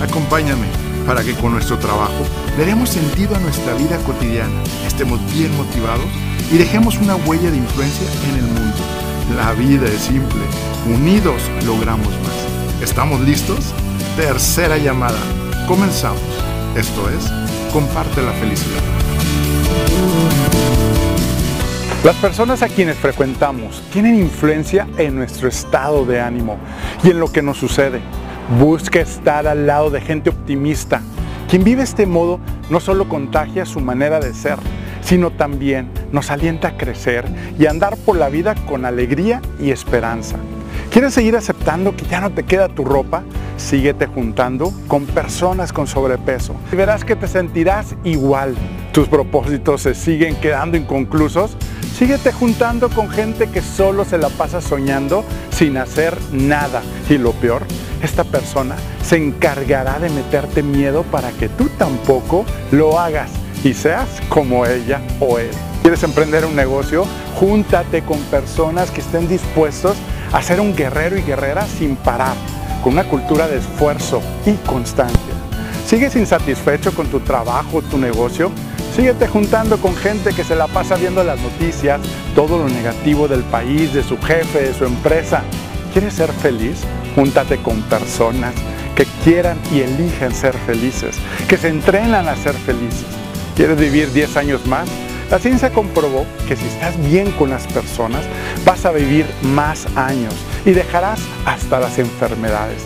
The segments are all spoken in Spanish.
acompáñame para que con nuestro trabajo le demos sentido a nuestra vida cotidiana, estemos bien motivados y dejemos una huella de influencia en el mundo. La vida es simple, unidos logramos más. ¿Estamos listos? Tercera llamada. Comenzamos. Esto es, comparte la felicidad. Las personas a quienes frecuentamos tienen influencia en nuestro estado de ánimo y en lo que nos sucede. Busca estar al lado de gente optimista. Quien vive este modo no solo contagia su manera de ser, sino también nos alienta a crecer y andar por la vida con alegría y esperanza. ¿Quieres seguir aceptando que ya no te queda tu ropa? Síguete juntando con personas con sobrepeso y verás que te sentirás igual. Tus propósitos se siguen quedando inconclusos. Síguete juntando con gente que solo se la pasa soñando sin hacer nada. Y lo peor, esta persona se encargará de meterte miedo para que tú tampoco lo hagas y seas como ella o él. ¿Quieres emprender un negocio? Júntate con personas que estén dispuestos a ser un guerrero y guerrera sin parar, con una cultura de esfuerzo y constancia. ¿Sigues insatisfecho con tu trabajo, tu negocio? Síguete juntando con gente que se la pasa viendo las noticias, todo lo negativo del país, de su jefe, de su empresa. ¿Quieres ser feliz? Júntate con personas que quieran y eligen ser felices, que se entrenan a ser felices. ¿Quieres vivir 10 años más? La ciencia comprobó que si estás bien con las personas, vas a vivir más años y dejarás hasta las enfermedades.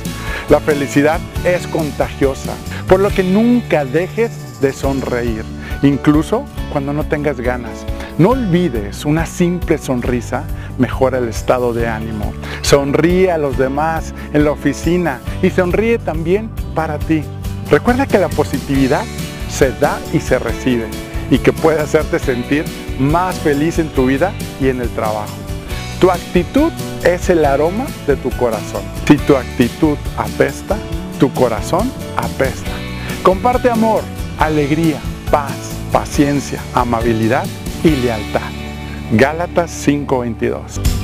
La felicidad es contagiosa, por lo que nunca dejes de sonreír, incluso cuando no tengas ganas. No olvides, una simple sonrisa mejora el estado de ánimo. Sonríe a los demás en la oficina y sonríe también para ti. Recuerda que la positividad se da y se recibe y que puede hacerte sentir más feliz en tu vida y en el trabajo. Tu actitud es el aroma de tu corazón. Si tu actitud apesta, tu corazón apesta. Comparte amor, alegría, paz, paciencia, amabilidad y lealtad. Gálatas 5:22.